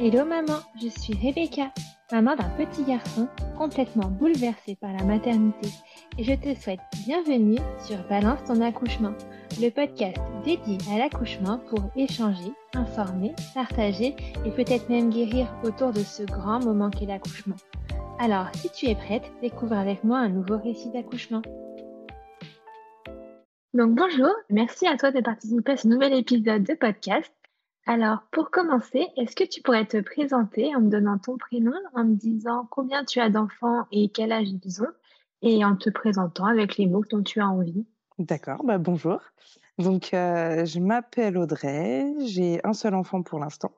Hello maman, je suis Rebecca, maman d'un petit garçon complètement bouleversé par la maternité et je te souhaite bienvenue sur Balance ton accouchement, le podcast dédié à l'accouchement pour échanger, informer, partager et peut-être même guérir autour de ce grand moment qu'est l'accouchement. Alors, si tu es prête, découvre avec moi un nouveau récit d'accouchement. Donc bonjour, merci à toi de participer à ce nouvel épisode de podcast. Alors pour commencer, est-ce que tu pourrais te présenter en me donnant ton prénom, en me disant combien tu as d'enfants et quel âge ils ont, et en te présentant avec les mots dont tu as envie? D'accord, bah bonjour. Donc euh, je m'appelle Audrey, j'ai un seul enfant pour l'instant,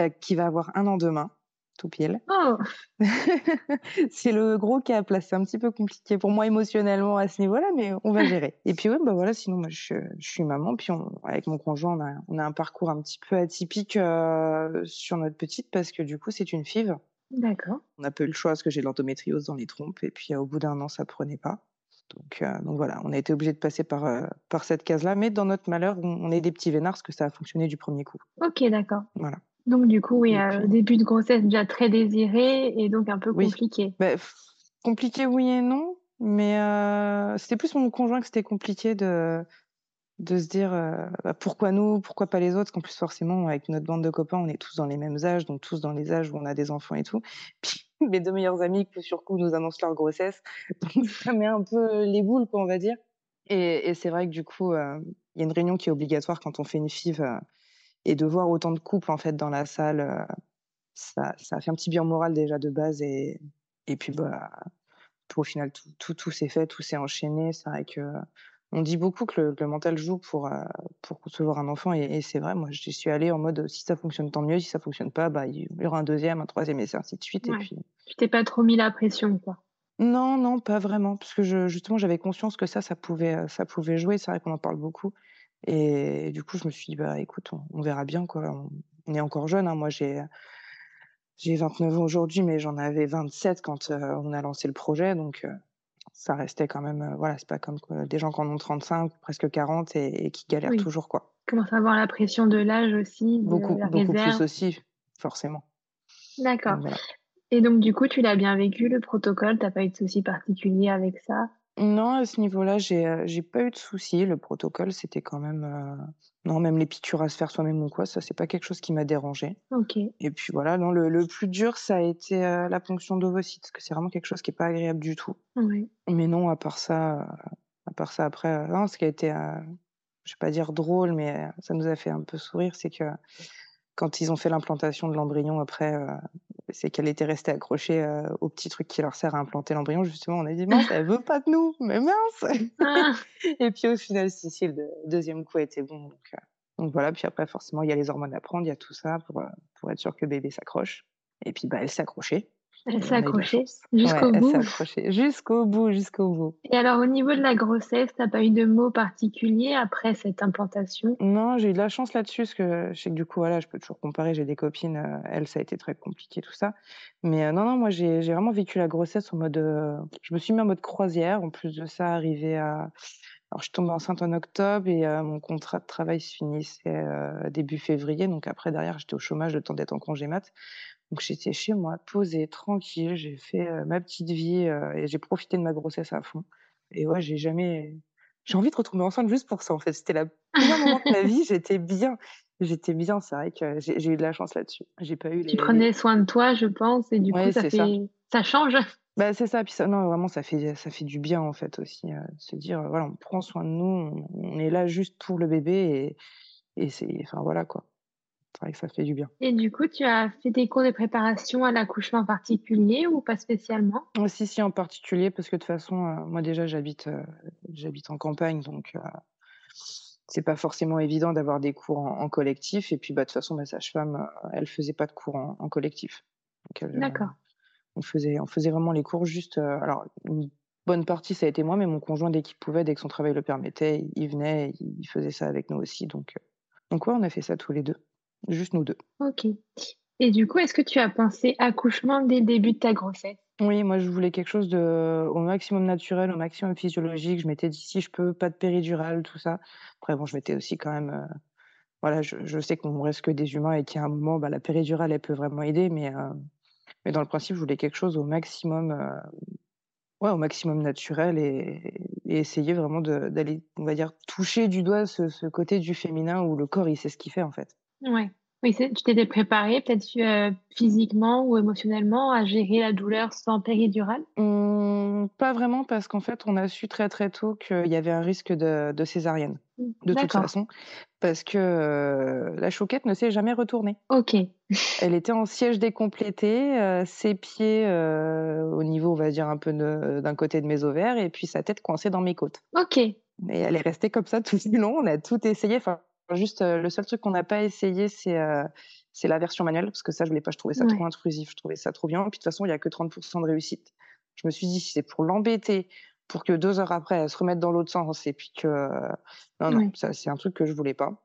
euh, qui va avoir un an demain tout pile. Oh c'est le gros qui a placé un petit peu compliqué pour moi émotionnellement à ce niveau-là, mais on va gérer. Et puis ouais, bah voilà, sinon moi je, je suis maman, puis on, avec mon conjoint on a, on a, un parcours un petit peu atypique euh, sur notre petite parce que du coup c'est une FIV. D'accord. On a peu le choix parce que j'ai l'endométriose dans les trompes et puis au bout d'un an ça prenait pas. Donc, euh, donc voilà, on a été obligé de passer par, euh, par cette case-là, mais dans notre malheur, on, on est des petits vénards parce que ça a fonctionné du premier coup. Ok, d'accord. Voilà. Donc du coup, oui, euh, puis- début de grossesse déjà très désiré et donc un peu Oui. compliqué. Bah, compliqué, oui et non, mais euh, c'était plus mon conjoint que c'était compliqué de, de se dire euh, bah, pourquoi nous, pourquoi pas les autres, qu'en plus forcément avec notre bande de copains, on est tous dans les mêmes âges, donc tous dans les âges où on a des enfants et tout. Puis mes deux meilleurs amis, coup sur coup, nous annoncent leur grossesse, donc ça met un peu les boules, quoi, on va dire. Et, et c'est vrai que du coup, euh, il y a une réunion qui est obligatoire quand on fait une FIV, euh, et de voir autant de couples en fait dans la salle, euh, ça, ça a fait un petit bien moral déjà de base, et, et puis bah au final, tout, tout, tout s'est fait, tout s'est enchaîné. C'est vrai que on dit beaucoup que le, le mental joue pour, euh, pour concevoir un enfant, et, et c'est vrai. Moi, j'y suis allée en mode si ça fonctionne, tant mieux. Si ça fonctionne pas, bah, il y aura un deuxième, un troisième, et ainsi de suite. Ouais. Et puis, Tu t'es pas trop mis la pression, quoi. non, non, pas vraiment, parce que je, justement, j'avais conscience que ça, ça pouvait, euh, ça pouvait jouer. C'est vrai qu'on en parle beaucoup. Et du coup, je me suis dit, bah, écoute, on, on verra bien, quoi. On, on est encore jeune. hein. Moi, j'ai, j'ai 29 ans aujourd'hui, mais j'en avais 27 quand euh, on a lancé le projet. Donc, euh, ça restait quand même, euh, voilà, c'est pas comme des gens qui en ont 35, presque 40 et, et qui galèrent Oui. toujours, quoi. Commence à avoir la pression de l'âge aussi, de Beaucoup, la beaucoup plus aussi, forcément. D'accord. Donc, voilà. Et donc du coup, tu l'as bien vécu, le protocole, t'as pas eu de soucis particuliers avec ça? Non, à ce niveau-là, j'ai euh, j'ai pas eu de soucis. Le protocole, c'était quand même. euh, Non, même les piqûres à se faire soi-même ou quoi, ça, c'est pas quelque chose qui m'a dérangé. Ok. Et puis voilà, non, le, le plus dur, ça a été euh, la ponction d'ovocytes, parce que c'est vraiment quelque chose qui est pas agréable du tout. Ouais. Mais non, à part ça, euh, à part ça, après, non, ce qui a été, euh, je vais pas dire drôle, mais ça nous a fait un peu sourire, c'est que quand ils ont fait l'implantation de l'embryon, après, euh, c'est qu'elle était restée accrochée euh, au petit truc qui leur sert à implanter l'embryon. Justement, on a dit mince, elle veut pas de nous, mais mince. Ah, Et puis au final, si, si, le deux- deuxième coup était bon. Donc, euh, donc voilà, puis après, forcément, il y a les hormones à prendre, il y a tout ça pour, pour être sûr que bébé s'accroche. Et puis, bah, elle s'est accrochée. Elle s'est accrochée jusqu'au Ouais, elle bout. s'est accrochée jusqu'au bout, jusqu'au bout. Et alors au niveau de la grossesse, t'as pas eu de mots particuliers après cette implantation? Non, j'ai eu de la chance là-dessus, parce que je sais que du coup, voilà, je peux toujours comparer. J'ai des copines, euh, elles, ça a été très compliqué, tout ça. Mais euh, non, non, moi, j'ai j'ai vraiment vécu la grossesse en mode. euh, je me suis mis en mode croisière. En plus de ça, arrivé à. Alors, je tombe enceinte en octobre et euh, mon contrat de travail se finissait euh, début février. Donc, après, derrière, j'étais au chômage, le temps d'être en congé mat. Donc, j'étais chez moi, posée, tranquille. J'ai fait euh, ma petite vie euh, et j'ai profité de ma grossesse à fond. Et ouais, j'ai jamais. J'ai envie de retomber enceinte juste pour ça, en fait. C'était la première moment de ma vie, j'étais bien. J'étais bien, c'est vrai que j'ai eu de la chance là-dessus. J'ai pas eu Tu les. prenais soin de toi, je pense, et du coup Ouais, ça fait ça. ça change. Bah, c'est ça, puis ça, non, vraiment, ça fait, ça fait du bien, en fait, aussi, euh, se dire, voilà, on prend soin de nous, on, on est là juste pour le bébé, et, et c'est, enfin, voilà, quoi. C'est vrai que ça fait du bien. Et du coup, tu as fait des cours de préparation à l'accouchement particulier ou pas spécialement? Oh, Si, si, en particulier, parce que de toute façon, euh, moi, déjà, j'habite, euh, j'habite en campagne, donc, euh, c'est pas forcément évident d'avoir des cours en, en collectif, et puis, bah, de toute façon, ma sage-femme, euh, elle faisait pas de cours en, en collectif. D'accord. on faisait, on faisait vraiment les cours juste. alors, une bonne partie, ça a été moi, mais mon conjoint, dès qu'il pouvait, dès que son travail le permettait, il venait, il faisait ça avec nous aussi. Donc, donc ouais, on a fait ça tous les deux. Juste nous deux. Ok. Et du coup, est-ce que tu as pensé accouchement dès le début de ta grossesse? Oui, moi, je voulais quelque chose de, au maximum naturel, au maximum physiologique. Je m'étais dit, si je peux, pas de péridurale, tout ça. Après, bon, je m'étais aussi quand même euh, voilà, je je sais qu'on reste que des humains et qu'il y a un moment, bah, la péridurale, elle peut vraiment aider, mais heu, mais dans le principe, je voulais quelque chose au maximum, heu, ouais, au maximum naturel et et essayer vraiment d'aller, on va dire, toucher du doigt ce ce côté du féminin où le corps, il sait ce qu'il fait, en fait. Ouais. Oui, tu t'étais préparée peut-être heu, physiquement ou émotionnellement à gérer la douleur sans péridurale? Mmh, pas vraiment parce qu'en fait, on a su très, très tôt qu'il y avait un risque de de césarienne, Mmh, de toute façon, parce que, heu, la chouquette ne s'est jamais retournée. OK. Elle était en siège décomplété, heu, ses pieds, heu, au niveau, on va dire, un peu d'un côté de mes ovaires et puis sa tête coincée dans mes côtes OK. et elle est restée comme ça tout du long. On a tout essayé, enfin, juste, heu, le seul truc qu'on n'a pas essayé, c'est, c'est la version manuelle parce que ça, je voulais pas, je trouvais ça trop intrusif, je trouvais ça trop bien. Puis de toute façon, il y a que 30% de réussite. Je me suis dit: «Si c'est pour l'embêter, pour que 2 heures après, elle se remette dans l'autre sens et puis que» non, non, Ouais. ça, c'est un truc que je voulais pas.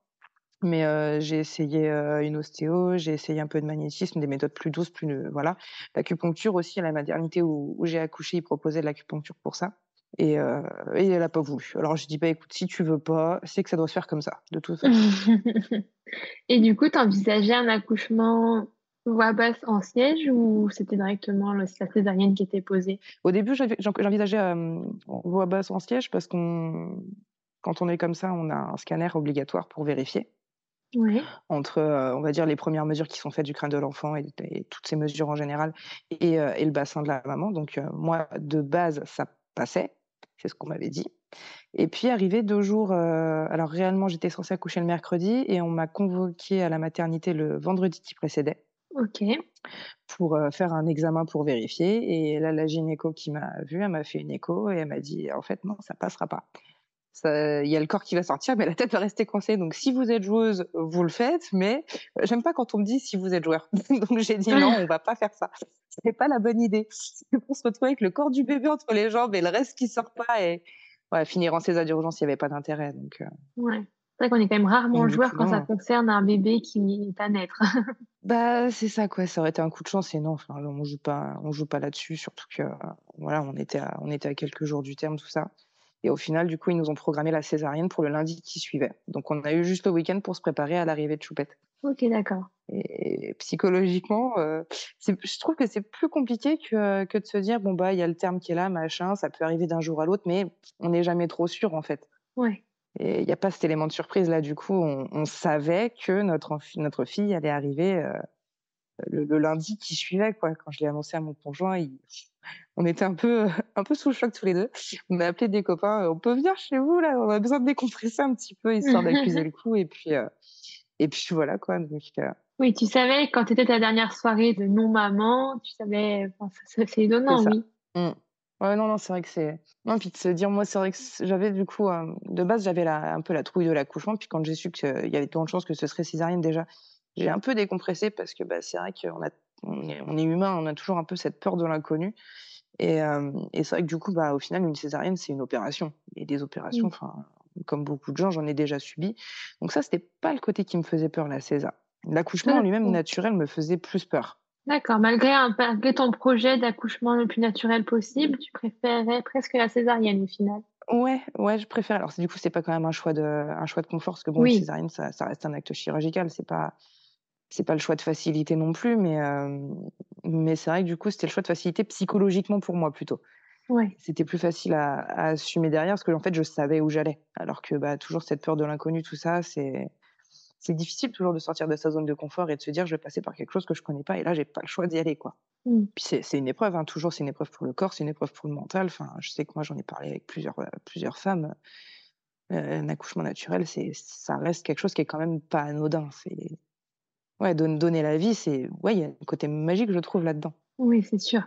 Mais heu, j'ai essayé, une ostéo, j'ai essayé un peu de magnétisme, des méthodes plus douces, plus, voilà. L'acupuncture aussi à la maternité où où j'ai accouché, ils proposaient de l'acupuncture pour ça et et elle a pas voulu. Alors j'ai dit: «Bah, écoute, si tu veux pas, c'est que ça doit se faire comme ça, de toute façon». Et du coup, tu envisageais un accouchement voix basse en siège ou c'était directement le la césarienne qui était posée? Au début, j'envisageais, hem, voix basse en siège parce qu'on quand on est comme ça, on a un scanner obligatoire pour vérifier Ouais. entre, heu, on va dire les premières mesures qui sont faites du crâne de l'enfant et et toutes ces mesures en général et heu et le bassin de la maman donc heu, moi, de base, ça passait, c'est ce qu'on m'avait dit et puis arrivé 2 jours, heu, alors réellement, j'étais censée accoucher le mercredi et on m'a convoquée à la maternité le vendredi qui précédait OK. pour, heu, faire un examen pour vérifier et là, la gynéco qui m'a vue, elle m'a fait une écho et elle m'a dit: «En fait, non, ça passera pas. Il y a le corps qui va sortir, mais la tête va rester coincée. Donc si vous êtes joueuse, vous le faites, mais heu, j'aime pas quand on me dit si vous êtes joueur». Donc j'ai dit: «Non, on va pas faire ça. C'est pas la bonne idée. Pour se retrouver avec le corps du bébé entre les jambes et le reste qui sort pas et ouais, finir en césar d'urgence, il y avait pas d'intérêt donc heu, Ouais. C'est vrai qu'on est quand même rarement du joueur coup, quand ça concerne un bébé qui est à naître. Bah, c'est ça quoi, ça aurait été un coup de chance et non, enfin, on joue pas on joue pas là-dessus, surtout que, euh, voilà, on était à on était à quelques jours du terme, tout ça et au final, du coup, ils nous ont programmé la césarienne pour le lundi qui suivait. Donc on a eu juste le week-end pour se préparer à l'arrivée de Choupette OK, d'accord. et psychologiquement, c'est je trouve que c'est plus compliqué que que de se dire: «Bon, bah, il y a le terme qui est là, machin, ça peut arriver d'un jour à l'autre», mais on n'est jamais trop sûr, en fait Ouais. et il y a pas cet élément de surprise là, du coup, on on savait que notre notre fille allait arriver, heu le le lundi qui suivait quoi. Quand je l'ai annoncé à mon conjoint, il on était un peu, un peu sous le choc tous les 2. On a appelé des copains, «On peut venir chez vous là? On a besoin de décompresser un petit peu histoire d'accuser le coup» et puis, heu et puis voilà quoi donc heu, Oui, tu savais quand c'était ta dernière soirée de non-maman, tu savais enfin, c'est étonnant, oui. Mmh. Ouais, non, non, c'est vrai que c'est non, puis de se dire moi, c'est vrai que j'avais du coup, hem, de base, j'avais un peu la trouille de l'accouchement, puis quand j'ai su qu'il y avait tant de chances que ce serait césarienne déjà, j'ai un peu décompressé parce que, bah, c'est vrai qu'on a on est on est humain, on a toujours un peu cette peur de l'inconnu et et c'est vrai que du coup, bah, au final, une césarienne, c'est une opération et des opérations, enfin, comme beaucoup de gens, j'en ai déjà subi. Donc ça, c'était pas le côté qui me faisait peur, la césa. L'accouchement en lui-même naturel me faisait plus peur. D'accord, malgré un malgré ton projet d'accouchement le plus naturel possible, tu préférais presque la césarienne au final? Ouais, ouais, je préfère. Alors du coup, c'est pas quand même un choix de un choix de confort parce que bon, une Oui, césarienne, ça ça reste un acte chirurgical, c'est pas c'est pas le choix de facilité non plus, mais mais c'est vrai que du coup, c'était le choix de facilité psychologiquement pour moi plutôt. ouais. C'était plus facile à à assumer derrière parce que en fait, je savais où j'allais. Alors que, bah, toujours cette peur de l'inconnu, tout ça, c'est c'est difficile toujours de sortir de sa zone de confort et de se dire: «Je vais passer par quelque chose que je connais pas» et là, j'ai pas le choix d'y aller, quoi. Mmh. Puis c'est une épreuve, hein, toujours, c'est une épreuve pour le corps, c'est une épreuve pour le mental. Enfin, je sais que moi, j'en ai parlé avec plusieurs, plusieurs femmes. Un accouchement naturel, c'est ça reste quelque chose qui est quand même pas anodin. C'est ouais, don donner la vie, c'est ouais, il y a un côté magique, je trouve, là-dedans. Oui, c'est sûr.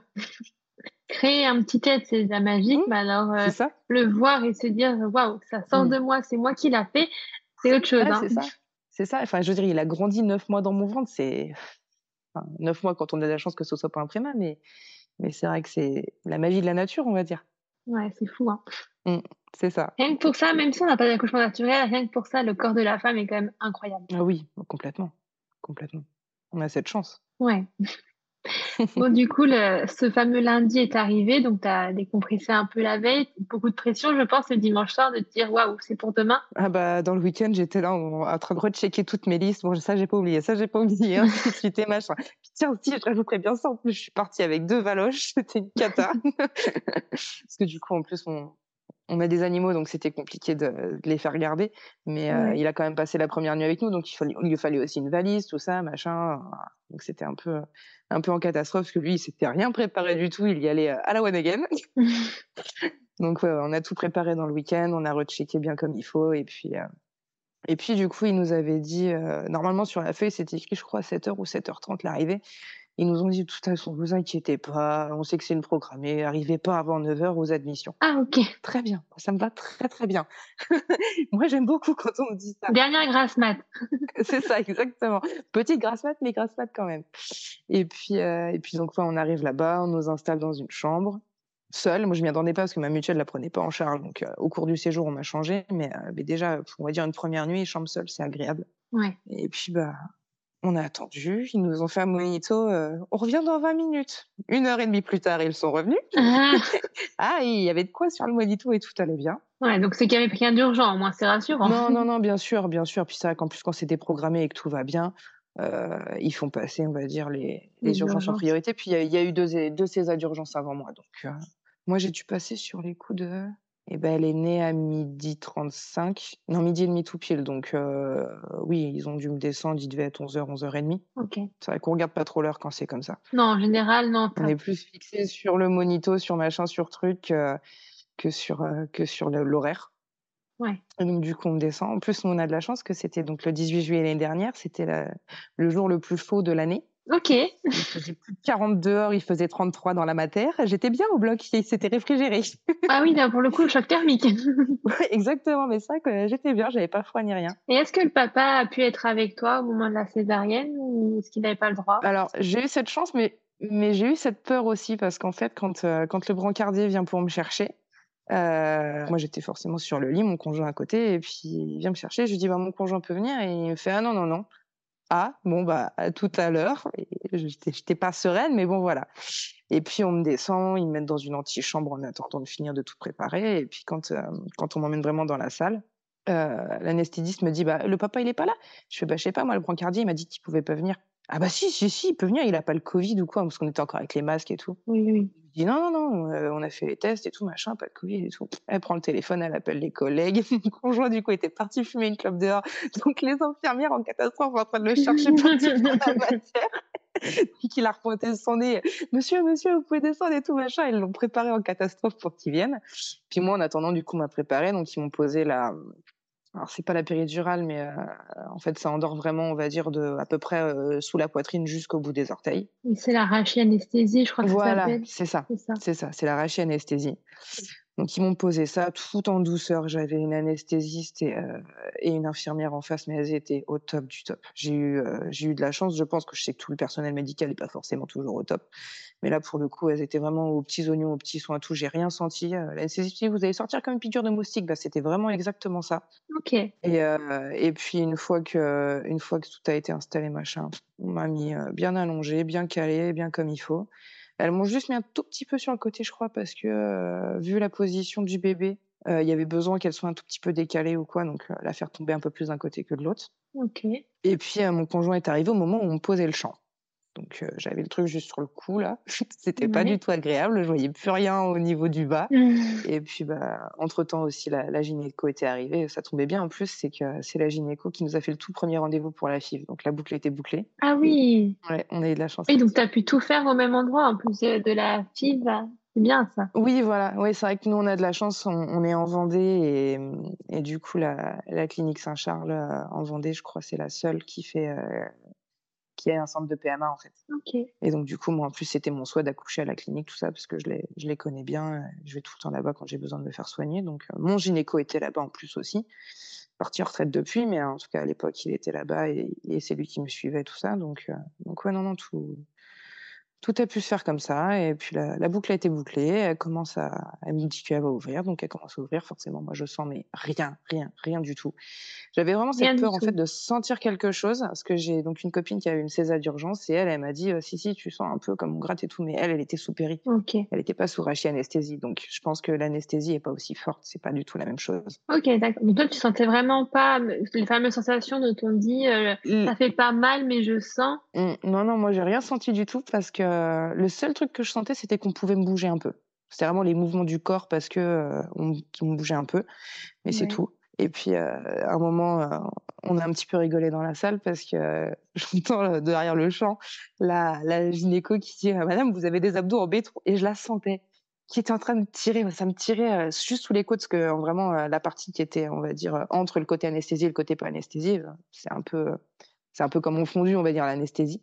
Créer un petit être, c'est déjà magique, Mmh, mais alors, heu, ça. le voir et se dire: «Waouh, ça sort Mmh. de moi, c'est moi qui l'a fait», c'est autre chose, hein. c'est ça. C'est ça. Enfin, je veux dire, il a grandi 9 mois dans mon ventre, c'est enfin 9 mois quand on a la chance que ce soit pas un prémat, mais mais c'est vrai que c'est la magie de la nature, on va dire. Ouais, c'est fou, hein. Mmh, c'est ça. Rien que pour ça, même si on n'a pas d'accouchement naturel, rien que pour ça, le corps de la femme est quand même incroyable. Ah oui, complètement, complètement. On a cette chance. Ouais. bon, du coup, ce fameux lundi est arrivé, donc tu as décompressé un peu la veille. Beaucoup de pression, je pense, le dimanche soir de te dire waouh, c'est pour demain. Ah bah, dans le week-end, j'étais là en, train de rechecker toutes mes listes. Bon, ça, j'ai pas oublié, ça, j'ai pas oublié. Hein, et machin. tiens, aussi, je rajouterais bien ça. En plus, je suis partie avec deux valoches, c'était une cata. Parce que du coup, en plus, on, on a des animaux, donc c'était compliqué de, les faire garder. Mais euh, il a quand même passé la première nuit avec nous, donc il, fallait, il lui fallait aussi une valise, tout ça, machin. Donc c'était un peu, un peu en catastrophe, parce que lui, il s'était rien préparé du tout. Il y allait euh, à la one again. donc on a tout préparé dans le week-end, on a rechecké bien comme il faut, et puis. Euh, et puis, du coup, il nous avait dit, normalement sur la feuille, c'était écrit, je crois, à 7h ou 7h30 l'arrivée. Ils nous ont dit de toute façon, vous inquiétez pas, on sait que c'est une programmée, arrivez pas avant 9h aux admissions. Ah, ok. Très bien, ça me va très très bien. Moi, j'aime beaucoup quand on me dit ça. Dernière grasse mat. c'est ça, exactement. Petite grasse mat, mais grasse mat quand même. Et puis, euh, et puis donc, on arrive là-bas, on nous installe dans une chambre seule. Moi, je m'y attendais pas parce que ma mutuelle la prenait pas en charge. Donc, euh, au cours du séjour, on m'a changé. Mais, euh, mais, déjà, on va dire une première nuit, chambre seule, c'est agréable. Ouais. Et puis, bah, on a attendu, ils nous ont fait un monito. Euh, on revient dans 20 minutes. Une heure et demie plus tard, ils sont revenus. Ah, ah il y avait de quoi sur le monito et tout allait bien. Ouais, donc c'est qu'il n'y avait rien d'urgent, au moins c'est rassurant. Non, non, non, bien sûr, bien sûr. Puis ça, qu'en plus, quand c'est déprogrammé et que tout va bien, euh, ils font passer, on va dire, les, urgences, en priorité. Puis il y, a eu deux, deux César d'urgence avant moi. Donc, euh, moi, j'ai dû passer sur les coups de eh ben, elle est née à midi 35. Non, midi et demi tout pile. Donc, euh, oui, ils ont dû me descendre. Il devait être 11h, 11h30. Ok. C'est vrai qu'on regarde pas trop l'heure quand c'est comme ça. Non, en général, non. On est plus fixé sur le monito, sur machin, sur truc, euh, que sur, euh, que sur l'horaire. Ouais. Et donc, du coup, on me descend. En plus, on a de la chance que c'était donc le 18 juillet l'année dernière. C'était le jour le plus chaud de l'année. Ok. Il faisait plus de 40 dehors, il faisait 33 dans la matière. J'étais bien au bloc, il s'était réfrigéré. Ah oui, pour le coup, le choc thermique. exactement, mais ça, j'étais bien, j'avais pas froid ni rien. Et est-ce que le papa a pu être avec toi au moment de la césarienne ou est-ce qu'il n'avait pas le droit? Alors, j'ai eu cette chance, mais, mais j'ai eu cette peur aussi parce qu'en fait, quand, euh, quand le brancardier vient pour me chercher, euh, moi, j'étais forcément sur le lit, mon conjoint à côté, et puis il vient me chercher. Je lui dis, bah, mon conjoint peut venir, et il me fait, ah non, non, non, ah, bon, bah, à tout à l'heure. Je n'étais pas sereine, mais bon, voilà. Et puis, on me descend, ils me mettent dans une antichambre en attendant de finir de tout préparer. Et puis, quand, euh, quand on m'emmène vraiment dans la salle, euh, l'anesthésiste me dit bah, Le papa, il est pas là? Je fais bah, Je sais pas, moi, le brancardier, il m'a dit qu'il pouvait pas venir. Ah bah si, si, si, il peut venir, il a pas le Covid ou quoi, parce qu'on était encore avec les masques et tout. Oui, oui. Je dis non, non, non, euh, on a fait les tests et tout, machin, pas de Covid et tout. Elle prend le téléphone, elle appelle les collègues. Mon conjoint, du coup, était parti fumer une clope dehors. Donc les infirmières en catastrophe en train de le chercher partout dans la matière. Puis qu'il a repointé son nez. Monsieur, monsieur, vous pouvez descendre et tout, machin. Ils l'ont préparé en catastrophe pour qu'il vienne. Puis moi, en attendant, du coup, m'a préparé. Donc ils m'ont posé la, alors c'est pas la péridurale, mais euh, en fait ça endort vraiment, on va dire, de à peu près euh, sous la poitrine jusqu'au bout des orteils. C'est la anesthésie, je crois que voilà, c'est ça. C'est ça, c'est la anesthésie. Donc ils m'ont posé ça tout en douceur. J'avais une anesthésiste et, euh, et, une infirmière en face, mais elles étaient au top du top. J'ai eu, j'ai eu de la chance. Je pense que je sais que tout le personnel médical n'est pas forcément toujours au top. Mais là, pour le coup, elles étaient vraiment aux petits oignons, aux petits soins, tout. J'ai rien senti. Euh, L'anesthésiste, vous allez sortir comme une piqûre de moustique. Bah, c'était vraiment exactement ça. Ok. Et, euh, et puis, une fois, que, une fois que tout a été installé, machin, on m'a mis euh, bien allongé, bien calé, bien comme il faut. Elles m'ont juste mis un tout petit peu sur le côté, je crois, parce que euh, vu la position du bébé, il y avait besoin qu'elle soit un tout petit peu décalée ou quoi, donc la faire tomber un peu plus d'un côté que de l'autre. Et puis mon conjoint est arrivé au moment où on posait le champ. Donc j'avais le truc juste sur le cou là, c'était pas du tout agréable, je voyais plus rien au niveau du bas. Et puis bah entre temps aussi la, gynéco était arrivée, ça tombait bien en plus, c'est que c'est la gynéco qui nous a fait le tout premier rendez-vous pour la FIV, donc la boucle était bouclée. Ah oui. Ouais, on a eu de la chance. Et donc tu as pu tout faire au même endroit en plus de la FIV. C'est bien ça. Oui, voilà. Oui, c'est vrai que nous, on a de la chance. On, est en Vendée et, et du coup, la, la clinique Saint-Charles en Vendée, je crois, c'est la seule qui fait qui est un centre de PMA en fait. Et donc du coup, moi en plus, c'était mon souhait d'accoucher à la clinique, tout ça, parce que je les, je les connais bien. Euh, je vais tout le temps là-bas quand j'ai besoin de me faire soigner. Donc euh, mon gynéco était là-bas en plus aussi. Parti en retraite depuis, mais en tout cas à l'époque, il était là-bas et, c'est lui qui me suivait, tout ça. Donc, euh, donc ouais, non, non, tout, Tout a pu se faire comme ça et puis la, boucle a été bouclée. Elle commence à, elle me dit qu'elle va ouvrir, donc elle commence à ouvrir. Forcément, moi je sens mais rien, rien, rien du tout. J'avais vraiment cette peur en fait de sentir quelque chose parce que j'ai donc une copine qui a eu une césar d'urgence et elle, elle m'a dit «Euh, si si tu sens un peu comme on gratte et tout, mais elle, elle était sous péri. Elle n'était pas sous rachis anesthésie, donc je pense que l'anesthésie est pas aussi forte. C'est pas du tout la même chose. Ok, d'accord. Donc toi, tu sentais vraiment pas les fameuses sensations dont on dit euh, ça fait pas mal, mais je sens. Mmh, non non, moi j'ai rien senti du tout parce que le seul truc que je sentais, c'était qu'on pouvait me bouger un peu. C'était vraiment les mouvements du corps parce que euh, on, me bougeait un peu, mais c'est tout. Et puis euh, à un moment, euh, on a un petit peu rigolé dans la salle parce que j'entends derrière le champ la, la gynéco qui dit Madame, vous avez des abdos en béton et je la sentais qui était en train de tirer, ça me tirait juste sous les côtes, parce que vraiment la partie qui était, on va dire, entre le côté anesthésie et le côté pas anesthésie, c'est un peu, c'est un peu comme on fondu, on va dire, l'anesthésie.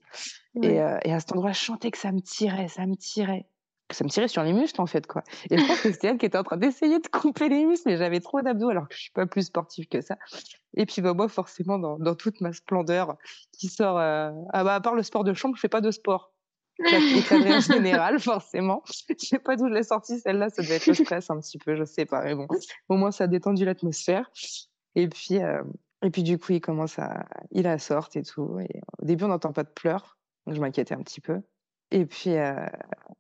Et, euh, et, à cet endroit, je chantais que ça me tirait, ça me tirait. Ça me tirait sur les muscles, en fait, quoi. Et je pense que c'était elle qui était en train d'essayer de couper les muscles, mais j'avais trop d'abdos alors que je suis pas plus sportive que ça. Et puis, bah, moi, forcément, dans, dans toute ma splendeur, qui sort, euh... ah, bah, à part le sport de chambre, je fais pas de sport. en général, forcément. Je sais pas d'où je l'ai sortie, celle-là, ça devait être le stress un petit peu, je sais pas, mais bon. Au moins, ça a détendu l'atmosphère. Et puis, euh, et puis du coup, il commence à, il la sorte et tout. Et au début, on n'entend pas de pleurs, donc je m'inquiétais un petit peu. Et puis, euh,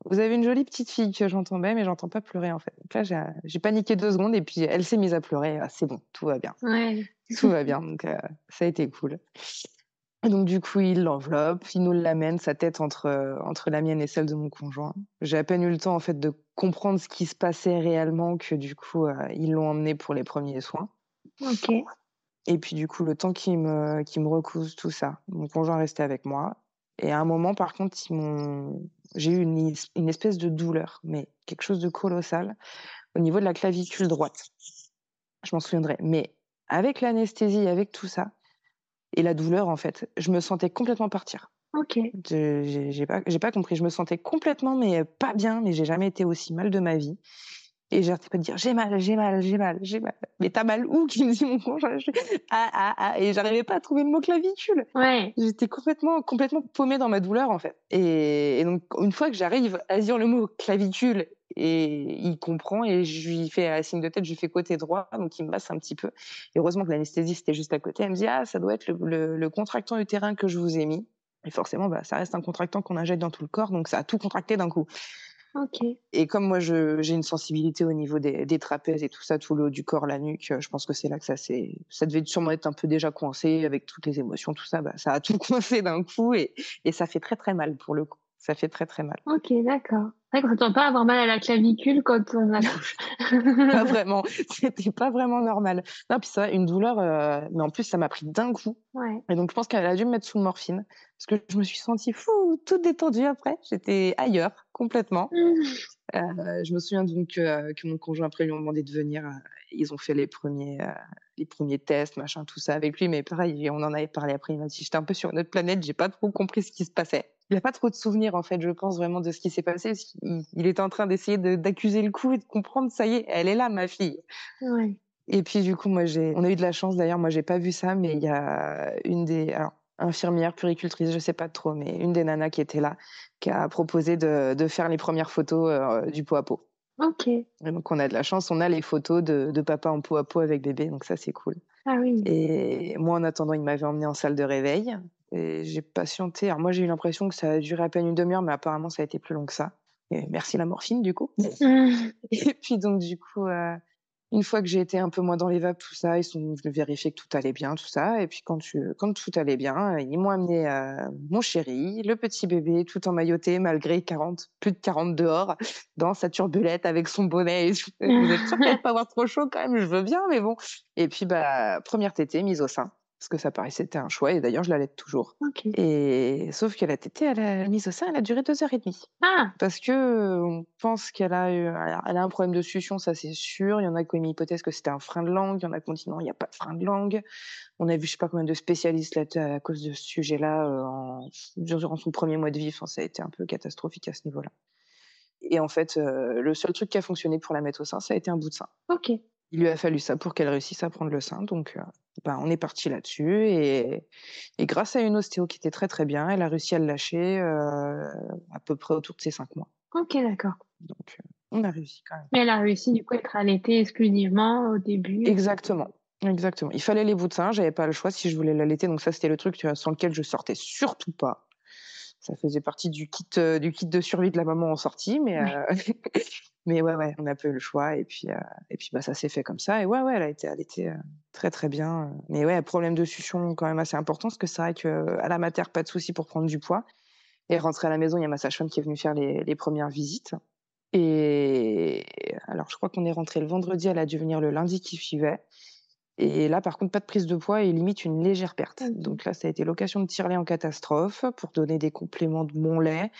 vous avez une jolie petite fille que j'entendais, mais j'entends pas pleurer en fait. Donc là, j'ai paniqué deux secondes et puis elle s'est mise à pleurer. Ah, c'est bon, tout va bien. Ouais. Tout va bien, donc euh, ça a été cool. Et donc du coup, il l'enveloppe, il nous l'amène, sa tête entre, entre la mienne et celle de mon conjoint. J'ai à peine eu le temps en fait de comprendre ce qui se passait réellement que du coup, euh, ils l'ont emmené pour les premiers soins. Ok. Et puis du coup, le temps qu'ils me, qui me recousent tout ça, mon conjoint restait avec moi. Et à un moment, par contre, j'ai eu une, une, espèce de douleur, mais quelque chose de colossal au niveau de la clavicule droite. Je m'en souviendrai. Mais avec l'anesthésie, avec tout ça, et la douleur, en fait, je me sentais complètement partir. Ok. J'ai pas, pas compris. Je me sentais complètement, mais pas bien, mais j'ai jamais été aussi mal de ma vie. Et j'arrêtais pas de dire j'ai mal, j'ai mal, j'ai mal, j'ai mal. Mais t'as mal où? Qui me dit mon conjoint. Ah, ah, ah. Et j'arrivais pas à trouver le mot clavicule. Ouais. J'étais complètement, complètement paumée dans ma douleur, en fait. Et, donc, une fois que j'arrive à dire le mot clavicule, et il comprend, et je lui fais un signe de tête, je lui fais côté droit, donc il me masse un petit peu. Et heureusement que l'anesthésiste était juste à côté. Elle me dit ah, ça doit être le, le, contractant utérin que je vous ai mis. Et forcément, bah, ça reste un contractant qu'on injecte dans tout le corps, donc ça a tout contracté d'un coup. Et comme moi, j'ai une sensibilité au niveau des, trapèzes et tout ça, tout le haut du corps, la nuque, je pense que c'est là que ça s'est. Ça devait sûrement être un peu déjà coincé avec toutes les émotions, tout ça. Bah, ça a tout coincé d'un coup et, et ça fait très très mal pour le coup. Ça fait très très mal. Ok, d'accord. C'est vrai qu'on s'attend pas avoir mal à la clavicule quand on accouche. pas vraiment. C'était pas vraiment normal. Non, puis ça, une douleur, euh, mais en plus, ça m'a pris d'un coup. Ouais. Et donc, je pense qu'elle a dû me mettre sous morphine parce que je me suis sentie fou, toute détendue après. J'étais ailleurs, complètement. Mmh. Euh, je me souviens donc euh, que mon conjoint après lui ont demandé de venir. ils ont fait les premiers, les premiers tests, machin, tout ça avec lui. Mais pareil, on en avait parlé après. Il m'a dit, j'étais un peu sur une autre planète, j'ai pas trop compris ce qui se passait il n'a pas trop de souvenirs, en fait, je pense vraiment de ce qui s'est passé. Il, il, était en train d'essayer d'accuser le coup et de comprendre, ça y est, elle est là, ma fille. Ouais. Et puis, du coup, moi, j'ai, on a eu de la chance, d'ailleurs, moi, j'ai pas vu ça, mais il y a une des, alors, infirmière, puricultrice, je sais pas trop, mais une des nanas qui était là, qui a proposé de, de faire les premières photos euh, du pot à pot. Ok. Et donc, on a de la chance, on a les photos de, de papa en pot à pot avec bébé, donc ça, c'est cool. Ah oui. Et moi, en attendant, il m'avait emmené en salle de réveil. Et j'ai patienté. Alors moi, j'ai eu l'impression que ça a duré à peine une demi-heure, mais apparemment, ça a été plus long que ça. Et merci la morphine, du coup. et puis donc, du coup, euh, une fois que j'ai été un peu moins dans les vapes, tout ça, ils sont venus vérifier que tout allait bien, tout ça. Et puis quand, tu, quand tout allait bien, ils m'ont amené euh, mon chéri, le petit bébé, tout en mailloté, malgré 40, plus de 40 dehors, dans sa turbulette avec son bonnet. Vous êtes sûr qu'il pas avoir trop chaud quand même, je veux bien, mais bon. Et puis, bah, première tétée, mise au sein parce que ça paraissait être un choix, et d'ailleurs, je l'allaite toujours. Et sauf que la tétée, elle a mise au sein, elle a duré deux heures et demie. Ah Parce que on pense qu'elle a, eu, elle a un problème de succion, ça c'est sûr. Il y en a qui ont mis l'hypothèse que c'était un frein de langue, il y en a qui ont dit non, il n'y a pas de frein de langue. On a vu, je sais pas combien de spécialistes là, à cause de ce sujet-là, euh, durant son premier mois de vie. Enfin, ça a été un peu catastrophique à ce niveau-là. Et en fait, euh, le seul truc qui a fonctionné pour la mettre au sein, ça a été un bout de sein. Ok. Il lui a fallu ça pour qu'elle réussisse à prendre le sein, donc ben, on est parti là-dessus et et grâce à une ostéo qui était très, très bien, elle a réussi à le lâcher, à peu près autour de ses 5 mois. OK, d'accord. Donc on a réussi quand même. Mais elle a réussi du coup à être allaitée exclusivement au début? Exactement, exactement. Il fallait les bouts de sein, j'avais pas le choix si je voulais l'allaiter, donc ça, c'était le truc, tu vois, sans lequel je sortais surtout pas. Ça faisait partie du kit, du kit de survie de la maman en sortie, mais mais ouais, ouais, on a peu eu le choix et puis et puis bah ça s'est fait comme ça et ouais, ouais, elle a été allaitée très très bien. Mais ouais, problème de succion quand même assez important parce que c'est vrai que à la mater pas de souci pour prendre du poids. Et rentrer à la maison, il y a ma sage-femme qui est venue faire les, les premières visites. Et alors, je crois qu'on est rentré le vendredi, elle a dû venir le lundi qui suivait. Et là, par contre, pas de prise de poids et limite une légère perte. Donc là, ça a été l'occasion de tirer en catastrophe pour donner des compléments de mon lait,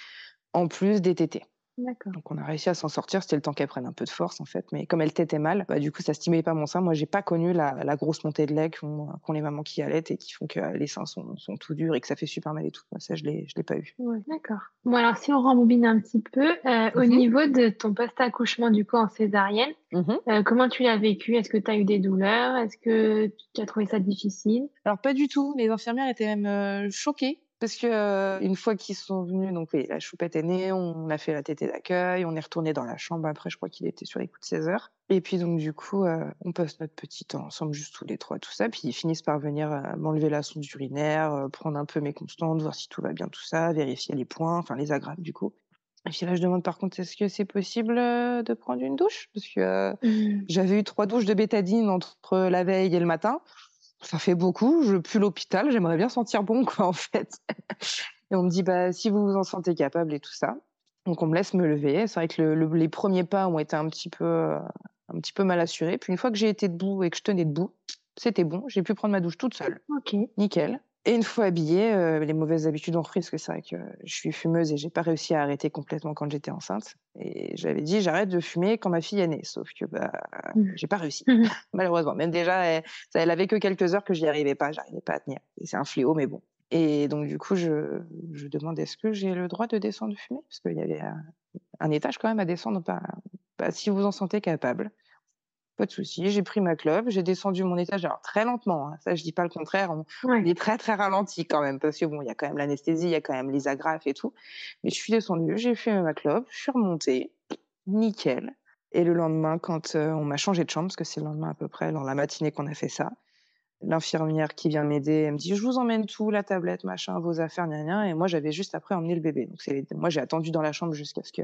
en plus des tétés. Donc on a réussi à s'en sortir. C'était le temps qu'elle prenne un peu de force en fait. Mais comme elle tétait mal, bah, du coup ça stimulait pas mon sein. Moi j'ai pas connu la, grosse montée de lait qu'ont les mamans qui allaitent et qui font que les seins sont, tout durs et que ça fait super mal et tout. Ça je l'ai je l'ai pas eu. Ouais, d'accord. Bon alors si on rembobine un petit peu, euh, au mhm. niveau de ton post-accouchement du coup en césarienne, mhm. euh, comment tu l'as vécu? Est-ce que tu as eu des douleurs? Est-ce que tu as trouvé ça difficile? Alors pas du tout. Les infirmières étaient même euh, choquées parce que une fois qu'ils sont venus, donc oui, la choupette est née, on a fait la tétée d'accueil, on est retourné dans la chambre. Après, je crois qu'il était sur les coups de 16 heures. Et puis donc du coup, on passe notre petit temps ensemble, juste tous les trois, tout ça. Puis ils finissent par venir m'enlever la sonde urinaire, prendre un peu mes constantes, voir si tout va bien, tout ça, vérifier les points, enfin les agrafes du coup. Et puis là, je demande par contre, est-ce que c'est possible de prendre une douche? Parce que mmh. j'avais eu trois douches de bétadine entre la veille et le matin ça fait beaucoup, je pue l'hôpital, j'aimerais bien sentir bon, quoi, en fait. Et on me dit, bah, si vous vous en sentez capable et tout ça. Donc, on me laisse me lever. C'est vrai que les premiers pas ont été un petit peu, euh, un petit peu mal assurés. Puis, une fois que j'ai été debout et que je tenais debout, c'était bon. J'ai pu prendre ma douche toute seule. Ok. Nickel. Et une fois habillée, euh, les mauvaises habitudes ont repris parce que c'est vrai que je suis fumeuse et j'ai pas réussi à arrêter complètement quand j'étais enceinte. Et j'avais dit j'arrête de fumer quand ma fille est née, sauf que bah mmh. j'ai pas réussi mmh malheureusement. Même déjà, elle, ça, elle avait que quelques heures que j'y arrivais pas, j'arrivais pas à tenir. Et c'est un fléau, mais bon. Et donc du coup, je, je demande est-ce que j'ai le droit de descendre fumer? Parce qu'il y avait un, étage quand même à descendre. Pas, bah, si vous en sentez capable. Pas de souci, j'ai pris ma clope, j'ai descendu mon étage, alors très lentement, hein, ça je dis pas le contraire, on, est très très ralenti quand même, parce que bon, il y a quand même l'anesthésie, il y a quand même les agrafes et tout. Mais je suis descendue, j'ai fait ma clope, je suis remontée, nickel. Et le lendemain, quand euh, on m'a changé de chambre, parce que c'est le lendemain à peu près, dans la matinée qu'on a fait ça, l'infirmière qui vient m'aider, elle me dit, je vous emmène tout, la tablette, machin, vos affaires, rien, rien. Et moi, j'avais juste après emmené le bébé. Donc, moi, j'ai attendu dans la chambre jusqu'à ce que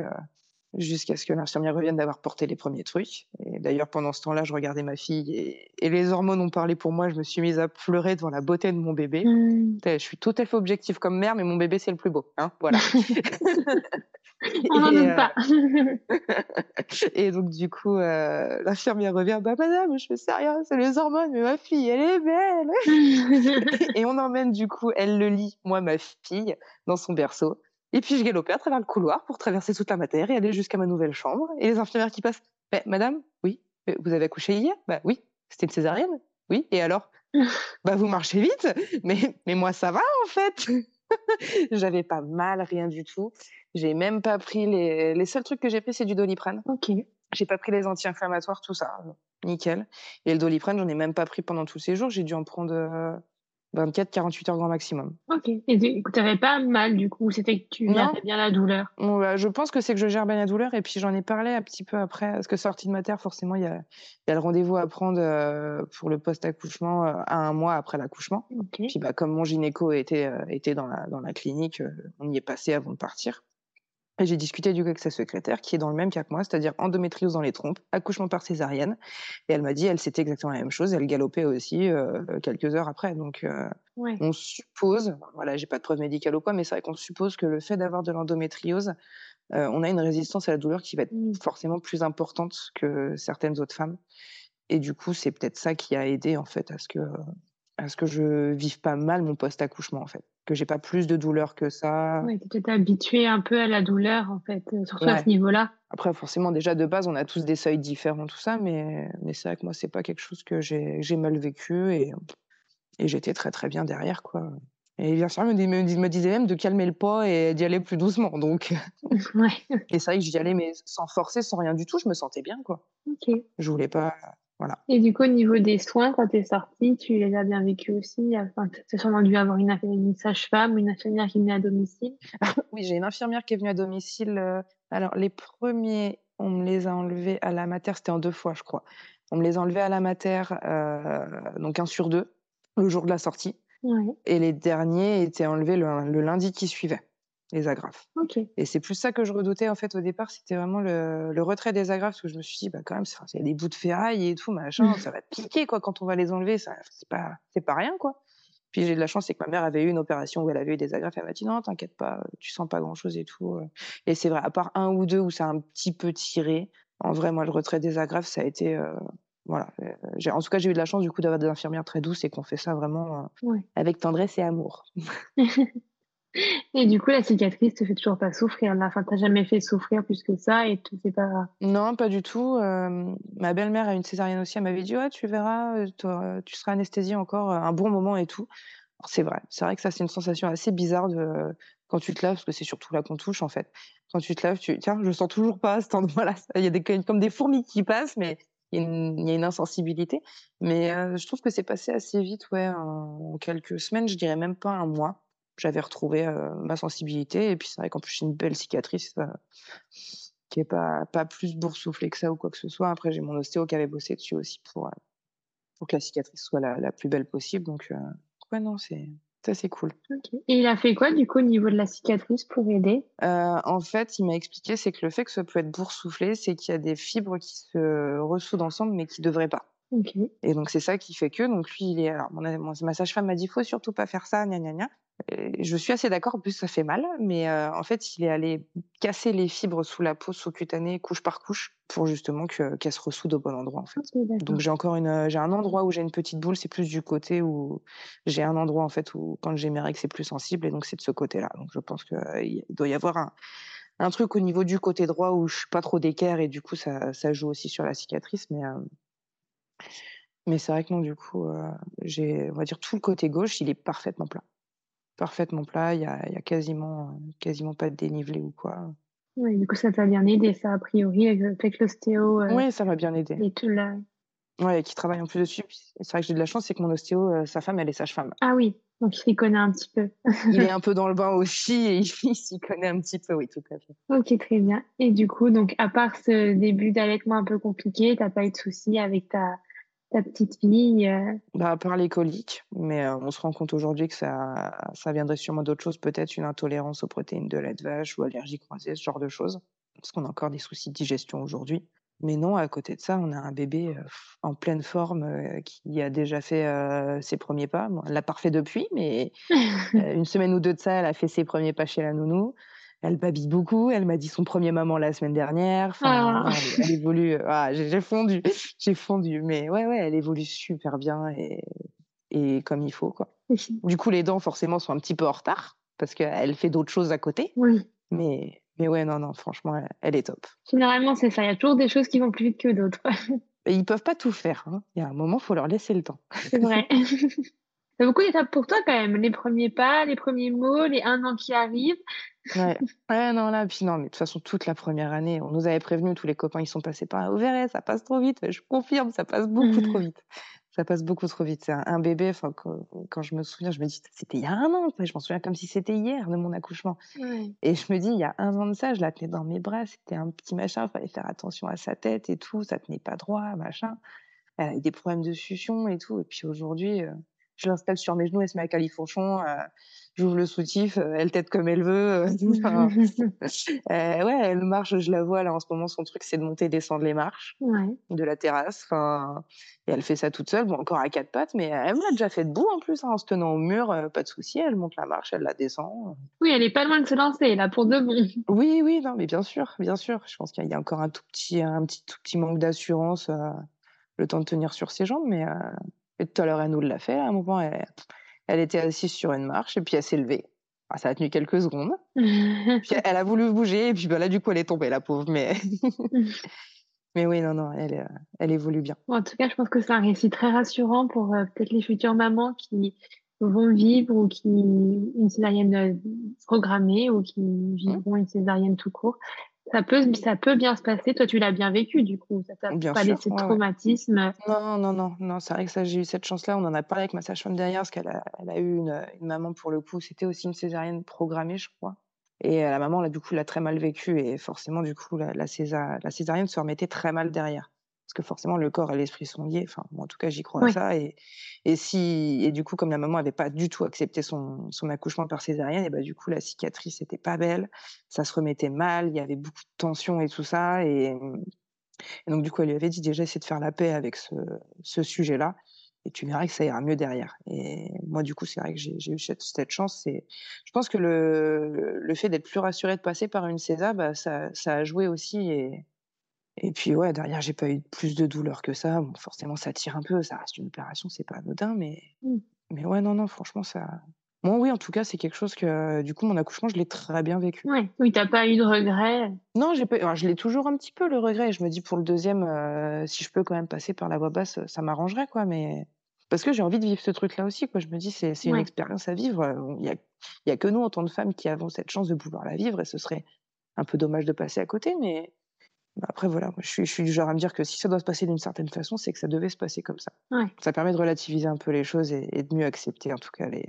jusqu'à ce que l'infirmière revienne d'avoir porté les premiers trucs. Et d'ailleurs, pendant ce temps-là, je regardais ma fille et, les hormones ont parlé pour moi. Je me suis mise à pleurer devant la beauté de mon bébé. Mmh. Je suis tout à fait objective comme mère, mais mon bébé, c'est le plus beau. Hein voilà. On n'en doute pas. et donc, du coup, euh, l'infirmière revient Bah, madame, je fais rien, c'est les hormones, mais ma fille, elle est belle. et on emmène, du coup, elle le lit, moi, ma fille, dans son berceau. Et puis je galopais à travers le couloir pour traverser toute la matière et aller jusqu'à ma nouvelle chambre. Et les infirmières qui passent, bah, Madame, oui, vous avez accouché hier? Bah oui, c'était une césarienne. Oui, et alors? Bah vous marchez vite, mais mais moi ça va en fait. J'avais pas mal, rien du tout. J'ai même pas pris les les seuls trucs que j'ai pris c'est du doliprane. Ok. J'ai pas pris les anti-inflammatoires, tout ça. Nickel. Et le doliprane, j'en ai même pas pris pendant tous ces jours. J'ai dû en prendre euh, 24-48 heures grand maximum. Ok. Et tu n'avais pas mal du coup C'était que tu gérais bien la douleur? Bah, Je pense que c'est que je gère bien la douleur. Et puis j'en ai parlé un petit peu après. Parce que sortie de ma terre, forcément, il y a, y a, le rendez-vous à prendre euh, pour le post-accouchement euh, à un mois après l'accouchement. Puis bah, comme mon gynéco était, euh, était dans, la, dans la clinique, on y est passé avant de partir. Et j'ai discuté du coup avec sa secrétaire, qui est dans le même cas que moi, c'est-à-dire endométriose dans les trompes, accouchement par césarienne. Et elle m'a dit, elle, c'était exactement la même chose. Elle galopait aussi euh, quelques heures après. Donc, euh, on suppose, voilà, j'ai pas de preuve médicale ou quoi, mais c'est vrai qu'on suppose que le fait d'avoir de l'endométriose, euh, on a une résistance à la douleur qui va être mmh. forcément plus importante que certaines autres femmes. Et du coup, c'est peut-être ça qui a aidé en fait à ce que à ce que je vive pas mal mon post-accouchement en fait que j'ai pas plus de douleur que ça. Oui, tu étais habitué un peu à la douleur, en fait, euh, surtout à ce niveau-là. Après, forcément, déjà de base, on a tous des seuils différents, tout ça, mais, mais c'est vrai que moi, c'est pas quelque chose que j'ai mal vécu et, et j'étais très très bien derrière, quoi. Et bien sûr, me, me, me disait même de calmer le pas et d'y aller plus doucement. Donc, ouais. et c'est vrai que j'y allais, mais sans forcer, sans rien du tout, je me sentais bien, quoi. Ok. Je voulais pas, Voilà. Et du coup, au niveau des soins, quand tu es sortie, tu les as bien vécus aussi? Enfin, Tu as sûrement dû avoir une, une sage-femme ou une infirmière qui venait à domicile? Oui, j'ai une infirmière qui est venue à domicile. euh, alors, les premiers, on me les a enlevés à la mater, c'était en deux fois, je crois. On me les a enlevés à la mater, euh, donc un sur deux, le jour de la sortie. Ouais, Et les derniers étaient enlevés le, le lundi qui suivait, les agrafes. Et c'est plus ça que je redoutais en fait au départ, c'était vraiment le, le retrait des agrafes, parce que je me suis dit, bah quand même, c'est enfin, c'est des bouts de ferraille et tout, machin, ça va piquer quoi quand on va les enlever, ça c'est pas, pas rien quoi. Puis j'ai de la chance, c'est que ma mère avait eu une opération où elle avait eu des agrafes, elle m'a dit non, t'inquiète pas, tu sens pas grand chose et tout. euh. Et c'est vrai, à part un ou deux où ça a un petit peu tiré, en vrai, moi le retrait des agrafes, ça a été, euh, voilà. euh, en tout cas, j'ai eu de la chance du coup d'avoir des infirmières très douces et qu'on fait ça vraiment euh, Ouais. avec tendresse et amour. Et du coup, la cicatrice te fait toujours pas souffrir. Enfin, t'as jamais fait souffrir plus que ça et tu sais pas. Non, pas du tout. Euh, ma belle-mère a une césarienne aussi. Elle m'avait dit, ouais, tu verras, euh, t'auras- tu seras anesthésiée encore euh, un bon moment et tout. C'est vrai. C'est vrai que ça, c'est une sensation assez bizarre quand tu te laves, parce que c'est surtout là qu'on touche en fait. Quand tu te laves, tu tiens, je sens toujours pas à cet endroit-là. Il y a des comme des fourmis qui passent, mais il y a une, insensibilité. Mais euh, je trouve que c'est passé assez vite, ouais, en quelques semaines, je dirais même pas un mois. J'avais retrouvé euh, ma sensibilité et puis c'est vrai qu'en plus j'ai une belle cicatrice. euh, qui est pas, pas plus boursouflé que ça ou quoi que ce soit. Après, j'ai mon ostéo qui avait bossé dessus aussi pour, euh, pour que la cicatrice soit la, la plus belle possible. Donc, euh, ouais, non, c'est ça, c'est cool. Et il a fait quoi du coup au niveau de la cicatrice pour aider? Euh, en fait, il m'a expliqué, c'est que le fait que ça peut être boursouflé, c'est qu'il y a des fibres qui se ressoudent ensemble, mais qui devraient pas. Et donc, c'est ça qui fait que, donc lui, il est, alors, mon, mon- ma sage-femme m'a dit, faut surtout pas faire ça, gna gna gna. Je suis assez d'accord, en plus, ça fait mal, mais euh, en fait, il est allé casser les fibres sous la peau sous-cutanée, couche par couche, pour justement que, qu'elles se ressoudent au bon endroit, en fait. Donc j'ai encore une, j'ai un endroit où j'ai une petite boule, c'est plus du côté où j'ai un endroit en fait où quand j'ai mes règles c'est plus sensible et donc c'est de ce côté-là. Donc je pense que euh, il doit y avoir un, un truc au niveau du côté droit où je suis pas trop d'équerre et du coup ça, ça joue aussi sur la cicatrice, mais euh, mais c'est vrai que non du coup j'ai, on va dire tout le côté gauche, il est parfaitement plat, parfaitement plat. Il y a, y a quasiment, euh, quasiment pas de dénivelé ou quoi. Ouais, du coup, ça t'a bien aidé, ça, a priori, avec, l'ostéo euh, Oui, ça m'a bien aidé. et tout là. Ouais, qui travaille en plus dessus. C'est vrai que j'ai de la chance, c'est que mon ostéo, euh, sa femme, elle est sage-femme. Ah oui, donc il s'y connaît un petit peu. il est un peu dans le bain aussi et il, il s'y connaît un petit peu, oui, tout à fait. Ok, très bien. Et du coup, donc, à part ce début d'allaitement un peu compliqué, t'as pas eu de soucis avec ta, ta petite fille euh, Bah, à part les coliques, mais euh, on se rend compte aujourd'hui que ça, ça viendrait sûrement d'autres choses, peut-être une intolérance aux protéines de lait de vache ou allergie croisée, ce genre de choses, parce qu'on a encore des soucis de digestion aujourd'hui. Mais non, à côté de ça, on a un bébé euh, en pleine forme qui a déjà fait ses premiers pas. Bon, elle l'a pas refait depuis, mais une semaine ou deux de ça, elle a fait ses premiers pas chez la nounou. Elle babille beaucoup. Elle m'a dit son premier maman la semaine dernière. Enfin, Ah. elle, elle évolue. euh, Ah, j'ai j'ai fondu, j'ai fondu. Mais ouais, ouais, elle évolue super bien et, et comme il faut, quoi. Du coup, les dents, forcément, sont un petit peu en retard parce qu'elle fait d'autres choses à côté. Oui, Mais, mais ouais, non, non, franchement, elle, elle est top. généralement, c'est ça. Il y a toujours des choses qui vont plus vite que d'autres. Et ils peuvent pas tout faire. hein. Il y a un moment, faut leur laisser le temps. C'est vrai. C'est beaucoup d'étapes pour toi quand même. Les premiers pas, les premiers mots, les un an qui arrivent. Ouais. ouais, non, là, puis non, mais de toute façon, toute la première année, on nous avait prévenu, tous les copains, ils sont passés par là. Vous verrez, ça passe trop vite. Je confirme, ça passe beaucoup trop vite. Ça passe beaucoup trop vite. C'est un, un bébé, enfin, quand, quand je me souviens, je me dis, c'était il y a un an. Je m'en souviens comme si c'était hier de mon accouchement. Ouais. Et je me dis, il y a un an de ça, je la tenais dans mes bras, c'était un petit machin, il fallait faire attention à sa tête et tout, ça tenait pas droit, machin. Elle des problèmes de succion et tout. Et puis aujourd'hui, euh, je l'installe sur mes genoux, elle se met à califourchon, euh, j'ouvre le soutif, euh, elle tête comme elle veut. euh, enfin, ouais, elle marche, je la vois là en ce moment, son truc c'est de monter et descendre les marches ouais. de la terrasse. Enfin, et elle fait ça toute seule, bon, encore à quatre pattes, mais elle me l'a déjà fait debout en plus, hein, en se tenant au mur, pas de souci, elle monte la marche, elle la descend. Oui, elle est pas loin de se lancer là pour de bon. Oui, oui, non, mais bien sûr, bien sûr. Je pense qu'il y a encore un tout petit, un petit, tout petit manque d'assurance, euh, le temps de tenir sur ses jambes, mais et tout à l'heure, elle nous l'a fait. À un moment, elle, elle était assise sur une marche et puis elle s'est levée. Ah, ça a tenu quelques secondes. Puis elle a voulu bouger et puis bah, là, du coup, elle est tombée, la pauvre. Mais, mais oui, non, non, elle, euh, elle évolue bien. Bon, en tout cas, je pense que c'est un récit très rassurant pour euh, peut-être les futures mamans qui vont vivre ou qui une césarienne euh, programmée ou qui vivront une césarienne tout court. Ça peut, ça peut bien se passer. Toi, tu l'as bien vécu, du coup. Ça t'a pas laissé de traumatisme. Non, non, non, non. C'est vrai que ça, j'ai eu cette chance-là. On en a parlé avec ma sage-femme derrière, parce qu'elle a, elle a eu une, une, maman pour le coup. C'était aussi une césarienne programmée, je crois. Et euh, la maman, là, du coup, l'a très mal vécu. Et forcément, du coup, la, la, la césarienne se remettait très mal derrière parce que forcément le corps et l'esprit sont liés. Enfin, moi, en tout cas, j'y crois à ça. Et, et si et du coup, comme la maman n'avait pas du tout accepté son, son accouchement par césarienne, et bah du coup, la cicatrice n'était pas belle, ça se remettait mal, il y avait beaucoup de tension et tout ça. Et, et donc du coup, elle lui avait dit déjà essayer de faire la paix avec ce, ce sujet-là. Et tu verras que ça ira mieux derrière. Et moi, du coup, c'est vrai que j'ai eu cette, chance. C'est, je pense que le, le fait d'être plus rassuré de passer par une césar, bah, ça, ça a joué aussi. Et, et puis ouais, derrière, j'ai pas eu plus de douleur que ça. Bon, forcément, ça tire un peu, ça reste une opération, c'est pas anodin, mais mmh. mais ouais, non, non, franchement, ça. Moi, oui, en tout cas, c'est quelque chose que, du coup, mon accouchement, je l'ai très bien vécu. Ouais. Oui, t'as pas eu de regret. Non, j'ai pas. je l'ai toujours un petit peu le regret. Je me dis pour le deuxième, euh, si je peux quand même passer par la voie basse, ça m'arrangerait, quoi. Mais parce que j'ai envie de vivre ce truc-là aussi, quoi. Je me dis, c'est une expérience à vivre. Il y a, y a que nous, en tant que femmes, qui avons cette chance de pouvoir la vivre, et ce serait un peu dommage de passer à côté, mais après, voilà, je suis, je suis, du genre à me dire que si ça doit se passer d'une certaine façon, c'est que ça devait se passer comme ça. Ça permet de relativiser un peu les choses et, de mieux accepter, en tout cas, les,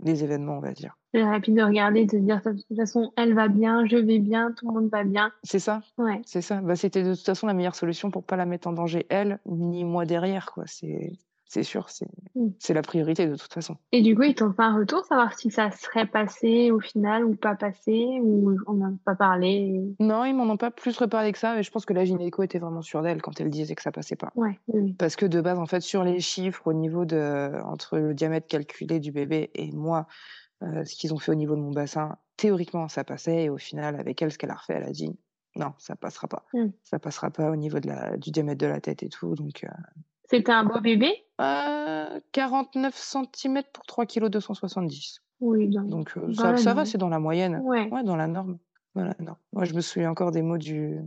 les événements, on va dire. C'est rapide de regarder, de se dire, de toute façon, elle va bien, je vais bien, tout le monde va bien. C'est ça. Ouais. C'est ça. Bah, C'était de toute façon la meilleure solution pour pas la mettre en danger, elle, ni moi derrière, quoi. C'est c'est sûr, mmh. c'est la priorité de toute façon. Et du coup, ils t'ont fait un retour, savoir si ça serait passé au final ou pas passé, ou on n'a pas parlé Non, ils m'en ont pas plus reparlé que ça, mais je pense que la gynéco était vraiment sûre d'elle quand elle disait que ça passait pas. Ouais, Parce que de base, en fait, sur les chiffres, au niveau de, entre le diamètre calculé du bébé et moi, euh, ce qu'ils ont fait au niveau de mon bassin, théoriquement, ça passait, et au final, avec elle, ce qu'elle a refait, elle a dit non, ça passera pas. Mmh. Ça passera pas au niveau de la, du diamètre de la tête et tout, donc. Euh, c'était un beau bébé? Euh, 49 cm pour 3 kg 270. Oui, donc euh, ça, ça va, c'est dans la moyenne. Ouais. ouais. dans la norme. Voilà, non. Moi, je me souviens encore des mots du,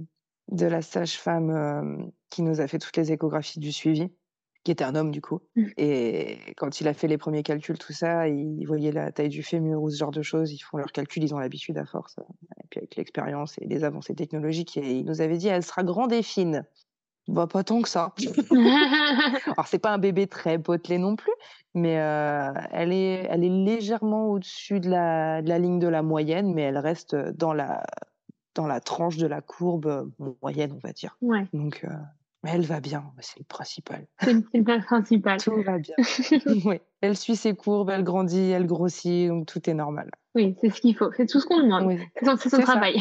de la sage-femme euh, qui nous a fait toutes les échographies du suivi, qui était un homme du coup. Mmh. Et quand il a fait les premiers calculs, tout ça, il voyait la taille du fémur ou ce genre de choses. Ils font leurs calculs, ils ont l'habitude à force. Et puis avec l'expérience et les avancées technologiques, et il nous avait dit elle sera grande et fine. Bah, pas tant que ça. Alors, c'est pas un bébé très potelé non plus, mais euh, elle, est, elle est légèrement au-dessus de la, de la, ligne de la moyenne, mais elle reste dans la, dans la tranche de la courbe euh, moyenne, on va dire. Ouais. Donc, euh, elle va bien, c'est le principal. C'est le principal. tout va bien. oui. Elle suit ses courbes, elle grandit, elle grossit, donc tout est normal. Oui, c'est ce qu'il faut. C'est tout ce qu'on demande. Oui. C'est son, travail.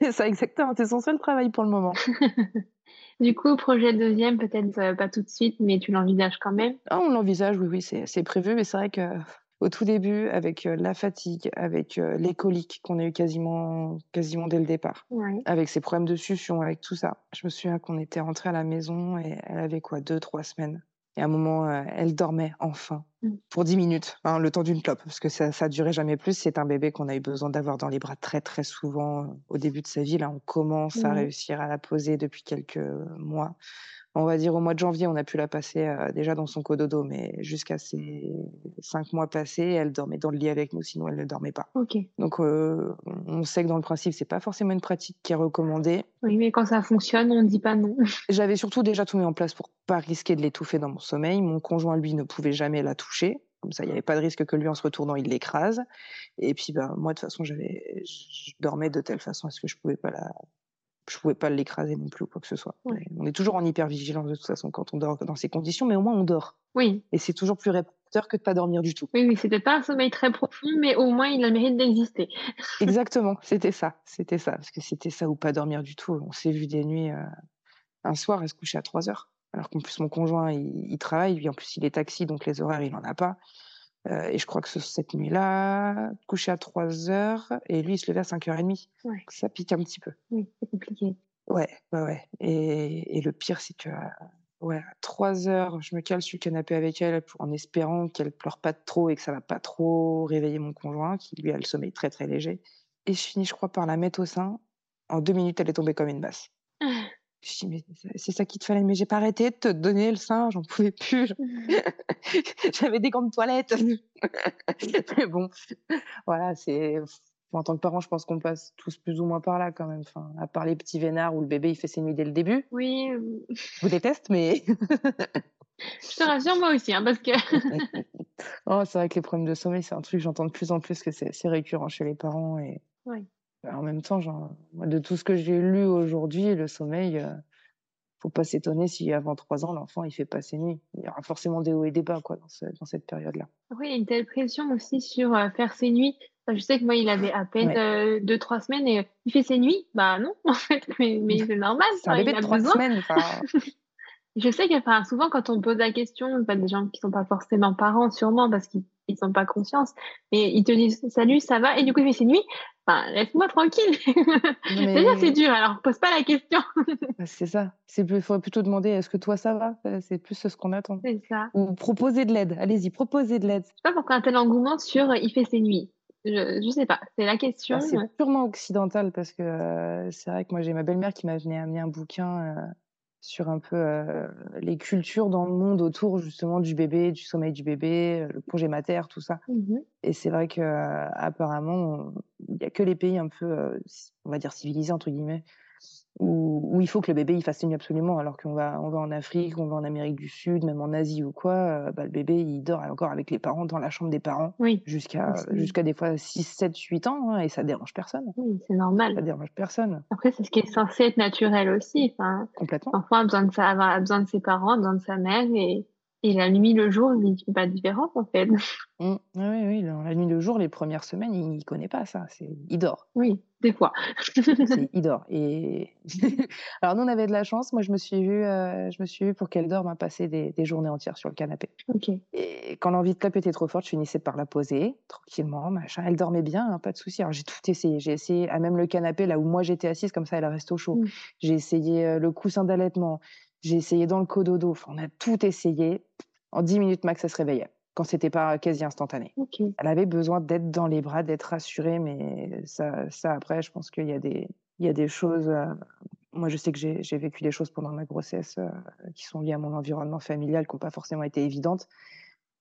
C'est ça, exactement. C'est son seul travail pour le moment. Du coup, projet deuxième, peut-être euh, pas tout de suite, mais tu l'envisages quand même? Ah, On l'envisage, oui, oui, c'est prévu, mais c'est vrai que au tout début, avec euh, la fatigue, avec euh, les coliques qu'on a eu quasiment, quasiment dès le départ, avec ses problèmes de succion, avec tout ça, je me souviens qu'on était rentré à la maison et elle avait quoi, deux, trois semaines? Et à un moment, euh, elle dormait enfin mmh. pour 10 minutes, hein, le temps d'une clope, parce que ça, ça durait jamais plus. C'est un bébé qu'on a eu besoin d'avoir dans les bras très très souvent euh, au début de sa vie. Là, on commence à réussir à la poser depuis quelques mois on va dire au mois de janvier, on a pu la passer euh, déjà dans son cododo, mais jusqu'à ces cinq mois passés, elle dormait dans le lit avec nous, sinon elle ne dormait pas. Donc euh, on sait que dans le principe, c'est pas forcément une pratique qui est recommandée. Oui, mais quand ça fonctionne, on ne dit pas non. J'avais surtout déjà tout mis en place pour pas risquer de l'étouffer dans mon sommeil. Mon conjoint, lui, ne pouvait jamais la toucher. Comme ça, il n'y avait pas de risque que lui, en se retournant, il l'écrase. Et puis, bah, moi, de toute façon, j'avais, je dormais de telle façon à ce que je pouvais pas la, je pouvais pas l'écraser non plus ou quoi que ce soit. On est toujours en hypervigilance de toute façon quand on dort dans ces conditions, mais au moins on dort. Oui. Et c'est toujours plus réparateur que de pas dormir du tout. Oui, oui, c'était pas un sommeil très profond, mais au moins il a le mérite d'exister. Exactement, c'était ça, c'était ça, parce que c'était ça ou pas dormir du tout. On s'est vu des nuits. Euh, un soir, elle se couchait à 3 heures, alors qu'en plus mon conjoint il, il, travaille, lui en plus il est taxi, donc les horaires il en a pas. Euh, et je crois que cette nuit-là, couché à 3 heures, et lui, il se levait à 5h30. Ouais. Ça pique un petit peu. Oui, c'est compliqué. Ouais, ouais, ouais. Et, et le pire, c'est que ouais, à 3 heures, je me cale sur le canapé avec elle en espérant qu'elle pleure pas trop et que ça va pas trop réveiller mon conjoint, qui lui a le sommeil très très léger. Et je finis, je crois, par la mettre au sein. En deux minutes, elle est tombée comme une basse. Je dis, mais c'est ça qu'il te fallait. Mais j'ai pas arrêté de te donner le sein, j'en pouvais plus. J'avais des gants de toilette. mais bon, voilà, c'est. en tant que parent, je pense qu'on passe tous plus ou moins par là quand même. Enfin, à part les petits vénards où le bébé il fait ses nuits dès le début. Oui. Je vous déteste, mais. je te rassure, moi aussi, hein, parce que. oh, c'est vrai que les problèmes de sommeil, c'est un truc, j'entends de plus en plus que c'est récurrent chez les parents. Et oui. Même temps, genre, de tout ce que j'ai lu aujourd'hui, le sommeil, euh, faut pas s'étonner si avant trois ans, l'enfant il fait pas ses nuits. Il y aura forcément des hauts et des bas quoi, dans, dans cette période-là. Oui, il y a une telle pression aussi sur euh, faire ses nuits. je sais que moi, il avait à peine euh, deux, trois semaines et il fait ses nuits. Bah non, en fait, mais, mais c'est normal. C'est un bébé de trois semaines. je sais que souvent, quand on pose la question, pas des gens qui sont pas forcément parents, sûrement, parce qu'ils ils sont pas conscience, mais ils te disent salut, ça va, et du coup il fait ses nuits. Enfin, laisse-moi tranquille. Déjà c'est dur, alors pose pas la question. Bah, c'est ça. Il faudrait plutôt demander est-ce que toi ça va? C'est plus ce qu'on attend. C'est ça. Ou proposer de l'aide. Allez-y, proposez de l'aide. Je sais pas pourquoi un tel engouement sur il fait ses nuits. Je, je sais pas, c'est la question. Bah, c'est purement occidental parce que euh, c'est vrai que moi j'ai ma belle-mère qui m'a amené un bouquin euh, sur un peu euh, les cultures dans le monde autour justement du bébé, du sommeil du bébé, euh, le congé mater, tout ça. Mmh Et c'est vrai que euh, apparemment, il n'y a que les pays un peu, on va dire civilisés entre guillemets, où, il faut que le bébé il fasse ses nuits absolument, alors qu'on va, on va en Afrique, on va en Amérique du Sud, même en Asie ou quoi, euh, bah, le bébé il dort encore avec les parents dans la chambre des parents oui. jusqu'à jusqu'à des fois 6, 7, 8 ans hein, et ça dérange personne. Oui, c'est normal. Ça dérange personne. Après, c'est ce qui est censé être naturel aussi. Enfin, Complètement. L'enfant a besoin de, sa, a besoin de ses parents, a besoin de sa mère et et la nuit, le jour, il ne fait pas de différence, en fait. Mmh. Oui, oui, la nuit, le jour, les premières semaines, il ne connaît pas ça. C'est... Il dort. Oui, des fois. il dort. Et... Alors, nous, on avait de la chance. Moi, je me suis vue, euh, je me suis vue pour qu'elle dorme, à passer des, des, journées entières sur le canapé. Et quand l'envie de taper était trop forte, je finissais par la poser, tranquillement, machin. Elle dormait bien, hein, pas de souci. Alors, j'ai tout essayé. J'ai essayé, à même le canapé, là où moi j'étais assise, comme ça, elle reste au chaud. Mmh. J'ai essayé euh, le coussin d'allaitement. J'ai essayé dans le cododo. Enfin, on a tout essayé. En 10 minutes max, elle se réveillait quand c'était pas quasi instantané. Elle avait besoin d'être dans les bras, d'être rassurée, mais ça, ça après, je pense qu'il y a des, il y a des choses. Euh, moi, je sais que j'ai vécu des choses pendant ma grossesse euh, qui sont liées à mon environnement familial, qui n'ont pas forcément été évidentes,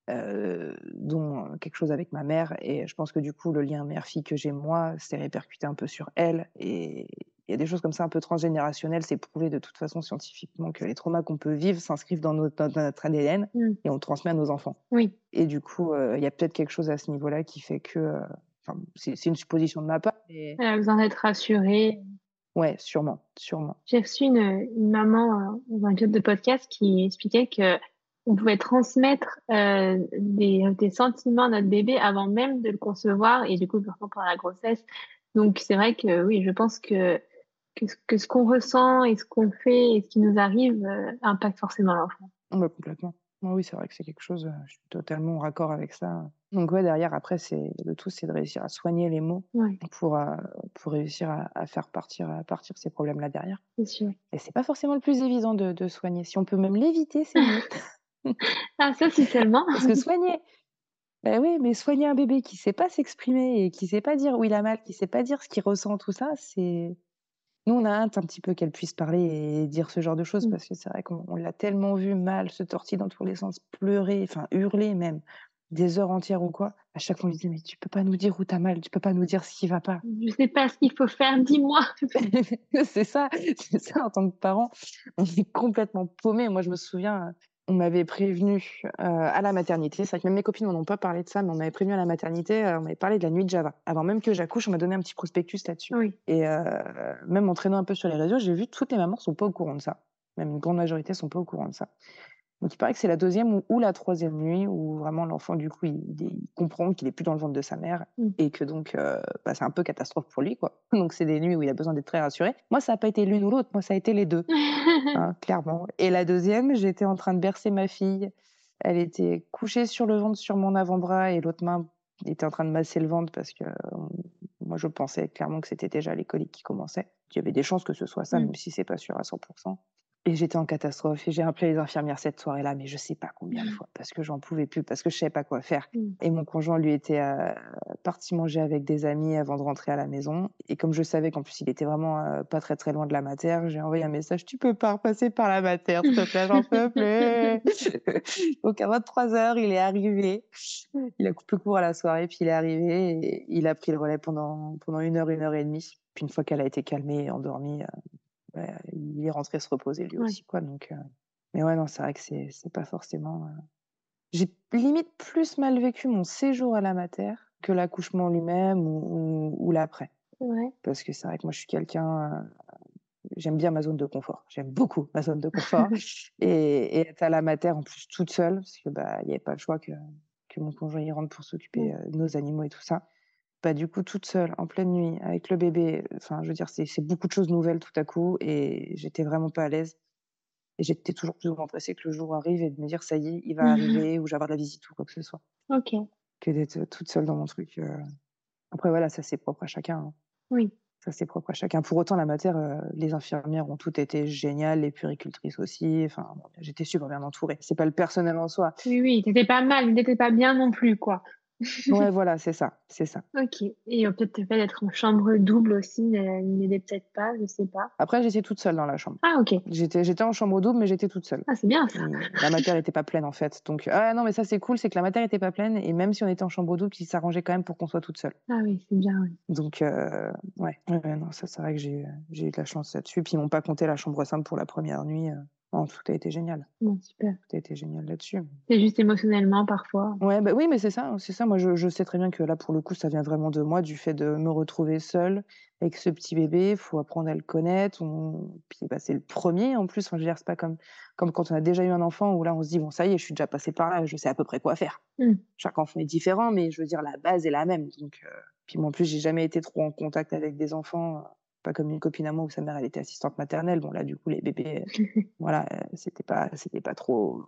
euh, dont quelque chose avec ma mère. Et je pense que du coup, le lien mère-fille que j'ai moi s'est répercuté un peu sur elle. Et, il y a des choses comme ça un peu transgénérationnelles. C'est prouvé de toute façon scientifiquement que les traumas qu'on peut vivre s'inscrivent dans notre, ADN mmh. et on le transmet à nos enfants. Oui. Et du coup, euh, il y a peut-être quelque chose à ce niveau-là qui fait que. Euh, c'est une supposition de ma part. Elle a besoin d'être rassurée. Ouais, sûrement, sûrement. J'ai reçu une, maman euh, dans un club de podcast qui expliquait que on pouvait transmettre des, des, sentiments à notre bébé avant même de le concevoir et du coup, pendant la grossesse. Donc c'est vrai que oui, je pense que que, ce qu'on ressent et ce qu'on fait et ce qui nous arrive euh, impacte forcément l'enfant. complètement. Oui, c'est vrai que c'est quelque chose, euh, je suis totalement en raccord avec ça. Donc ouais, derrière, après, c'est le tout, c'est de réussir à soigner les mots pour, euh, pour réussir à, faire partir, à partir ces problèmes-là derrière. C'est sûr. Et c'est pas forcément le plus évident de, de soigner. Si on peut même l'éviter, c'est mieux. ah, ça, c'est tellement. Parce que soigner, ben oui, mais soigner un bébé qui sait pas s'exprimer et qui sait pas dire où il a mal, qui sait pas dire ce qu'il ressent, tout ça, c'est nous, on a hâte un petit peu qu'elle puisse parler et dire ce genre de choses, mmh. parce que c'est vrai qu'on l'a tellement vu mal, se tortiller dans tous les sens, pleurer, enfin hurler même, des heures entières ou quoi. À chaque fois, on lui dit Mais tu peux pas nous dire où t'as mal, tu peux pas nous dire ce qui va pas. Je sais pas ce qu'il faut faire, dis-moi. c'est ça, c'est ça en tant que parent. On est complètement paumé. Moi, je me souviens, on m'avait prévenu euh, à la maternité. C'est vrai que même mes copines n'en ont pas parlé de ça, mais on m'avait prévenu à la maternité. Euh, on m'avait parlé de la nuit de Java. Avant même que j'accouche, on m'a donné un petit prospectus là-dessus. Et euh, même en traînant un peu sur les réseaux, j'ai vu que toutes les mamans sont pas au courant de ça. Même une grande majorité sont pas au courant de ça. Donc il paraît que c'est la deuxième ou, la troisième nuit où vraiment l'enfant du coup il, comprend qu'il est plus dans le ventre de sa mère mmh. et que donc euh, bah, c'est un peu catastrophe pour lui quoi. Donc c'est des nuits où il a besoin d'être très rassuré. Moi ça n'a pas été l'une ou l'autre, moi ça a été les deux hein, clairement. Et la deuxième j'étais en train de bercer ma fille, elle était couchée sur le ventre sur mon avant-bras et l'autre main était en train de masser le ventre parce que moi je pensais clairement que c'était déjà les coliques qui commençaient. Il y avait des chances que ce soit ça, mmh. même si c'est pas sûr à 100%. Et j'étais en catastrophe et j'ai appelé les infirmières cette soirée-là, mais je sais pas combien de fois, parce que j'en pouvais plus, parce que je savais pas quoi faire. Mmh. Et mon conjoint, lui, était euh, parti manger avec des amis avant de rentrer à la maison. Et comme je savais qu'en plus, il était vraiment euh, pas très très loin de la mater, j'ai envoyé un message Tu peux pas repasser par la mater, s'il te plaît, j'en peux plus. Donc à 23 heures, il est arrivé. Il a coupé court à la soirée, puis il est arrivé et il a pris le relais pendant, pendant une heure, une heure et demie. Puis une fois qu'elle a été calmée et endormie, euh, il est rentré se reposer lui aussi, quoi. Donc, mais ouais, non, c'est vrai que c'est, c'est pas forcément. J'ai limite plus mal vécu mon séjour à la mater que l'accouchement lui-même ou, ou, l'après. Ouais. Parce que c'est vrai que moi, je suis quelqu'un. J'aime bien ma zone de confort. J'aime beaucoup ma zone de confort. et, être à la mater en plus toute seule, parce que bah, il n'y avait pas le choix que, que mon conjoint y rentre pour s'occuper de nos animaux et tout ça. Bah, du coup, toute seule, en pleine nuit, avec le bébé, enfin, je veux dire, c'est beaucoup de choses nouvelles tout à coup et j'étais vraiment pas à l'aise. Et j'étais toujours plus stressée que le jour arrive et de me dire, ça y est, il va arriver ou j'avoir de la visite ou quoi que ce soit. Ok. Que d'être toute seule dans mon truc. Après, voilà, ça c'est propre à chacun. Hein. Oui. Ça c'est propre à chacun. Pour autant, la matière, les infirmières ont toutes été géniales, les puricultrices aussi. Enfin, j'étais super bien entourée. C'est pas le personnel en soi. Oui, oui, t'étais pas mal, t'étais pas bien non plus, quoi ouais, voilà, c'est ça, c'est ça. Ok. Et peut-être le fait d'être en chambre double aussi n'aidait peut-être pas, je sais pas. Après, j'étais toute seule dans la chambre. Ah, ok. J'étais, j'étais en chambre double, mais j'étais toute seule. Ah, c'est bien ça. La matière n'était pas pleine en fait. Donc, ah non, mais ça c'est cool, c'est que la matière n'était pas pleine et même si on était en chambre double, il s'arrangeait quand même pour qu'on soit toute seule. Ah oui, c'est bien, oui. Donc, euh, ouais. ouais. non, ça c'est vrai que j'ai, j'ai eu de la chance là-dessus. Puis ils m'ont pas compté la chambre simple pour la première nuit. Euh. Tout a été génial. Bon, super. Tout a été génial là-dessus. C'est juste émotionnellement parfois. Ouais, bah oui, mais c'est ça, c'est ça. Moi, je, je, sais très bien que là, pour le coup, ça vient vraiment de moi, du fait de me retrouver seule avec ce petit bébé. Il faut apprendre à le connaître. On... Puis, bah, c'est le premier en plus. Enfin, je veux dire, c'est pas comme, comme quand on a déjà eu un enfant où là, on se dit, bon, ça y est, je suis déjà passée par là, je sais à peu près quoi faire. Mmh. Chaque enfant est différent, mais je veux dire, la base est la même. Donc, euh, Puis, moi, en plus, j'ai jamais été trop en contact avec des enfants pas comme une copine à moi où sa mère elle était assistante maternelle. Bon là du coup les bébés, voilà, c'était pas c'était pas trop.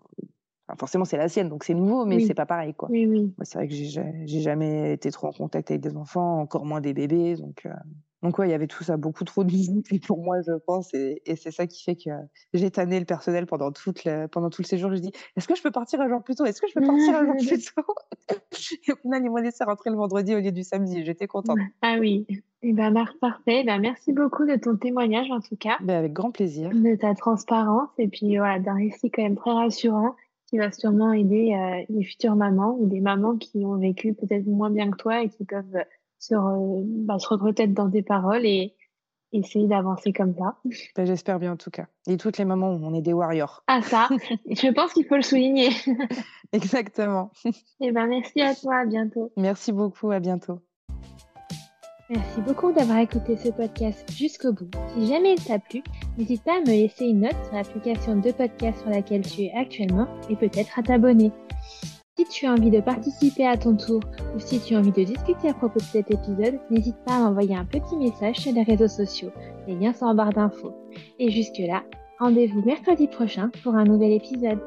forcément c'est la sienne donc c'est nouveau mais c'est pas pareil quoi. Oui, oui. c'est vrai que j'ai jamais été trop en contact avec des enfants, encore moins des bébés donc. Euh, donc ouais, il y avait tout ça, beaucoup trop de visites pour moi, je pense, et, et c'est ça qui fait que j'ai tanné le personnel pendant, toute pendant tout le séjour. Je dis, est-ce que je peux partir un jour plus tôt? Est-ce que je peux partir un jour plus tôt? Et au final, ils m'ont laissé rentrer le vendredi au lieu du samedi. J'étais contente. Ah oui, eh ben, parfait. Ben, merci beaucoup de ton témoignage, en tout cas. Ben, avec grand plaisir. De ta transparence, et puis voilà, d'un récit quand même très rassurant qui va sûrement aider euh, les futures mamans ou des mamans qui ont vécu peut-être moins bien que toi et qui peuvent se, bah, se regretter dans des paroles et essayer d'avancer comme ça. Ben, J'espère bien en tout cas. Et toutes les mamans, on est des warriors. Ah ça, je pense qu'il faut le souligner. Exactement. Et eh ben merci à toi, à bientôt. Merci beaucoup, à bientôt. Merci beaucoup d'avoir écouté ce podcast jusqu'au bout. Si jamais il t'a plu, n'hésite pas à me laisser une note sur l'application de podcast sur laquelle tu es actuellement et peut-être à t'abonner. Si tu as envie de participer à ton tour ou si tu as envie de discuter à propos de cet épisode, n'hésite pas à m'envoyer un petit message sur les réseaux sociaux. Les liens sont en barre d'infos. Et jusque là, rendez-vous mercredi prochain pour un nouvel épisode.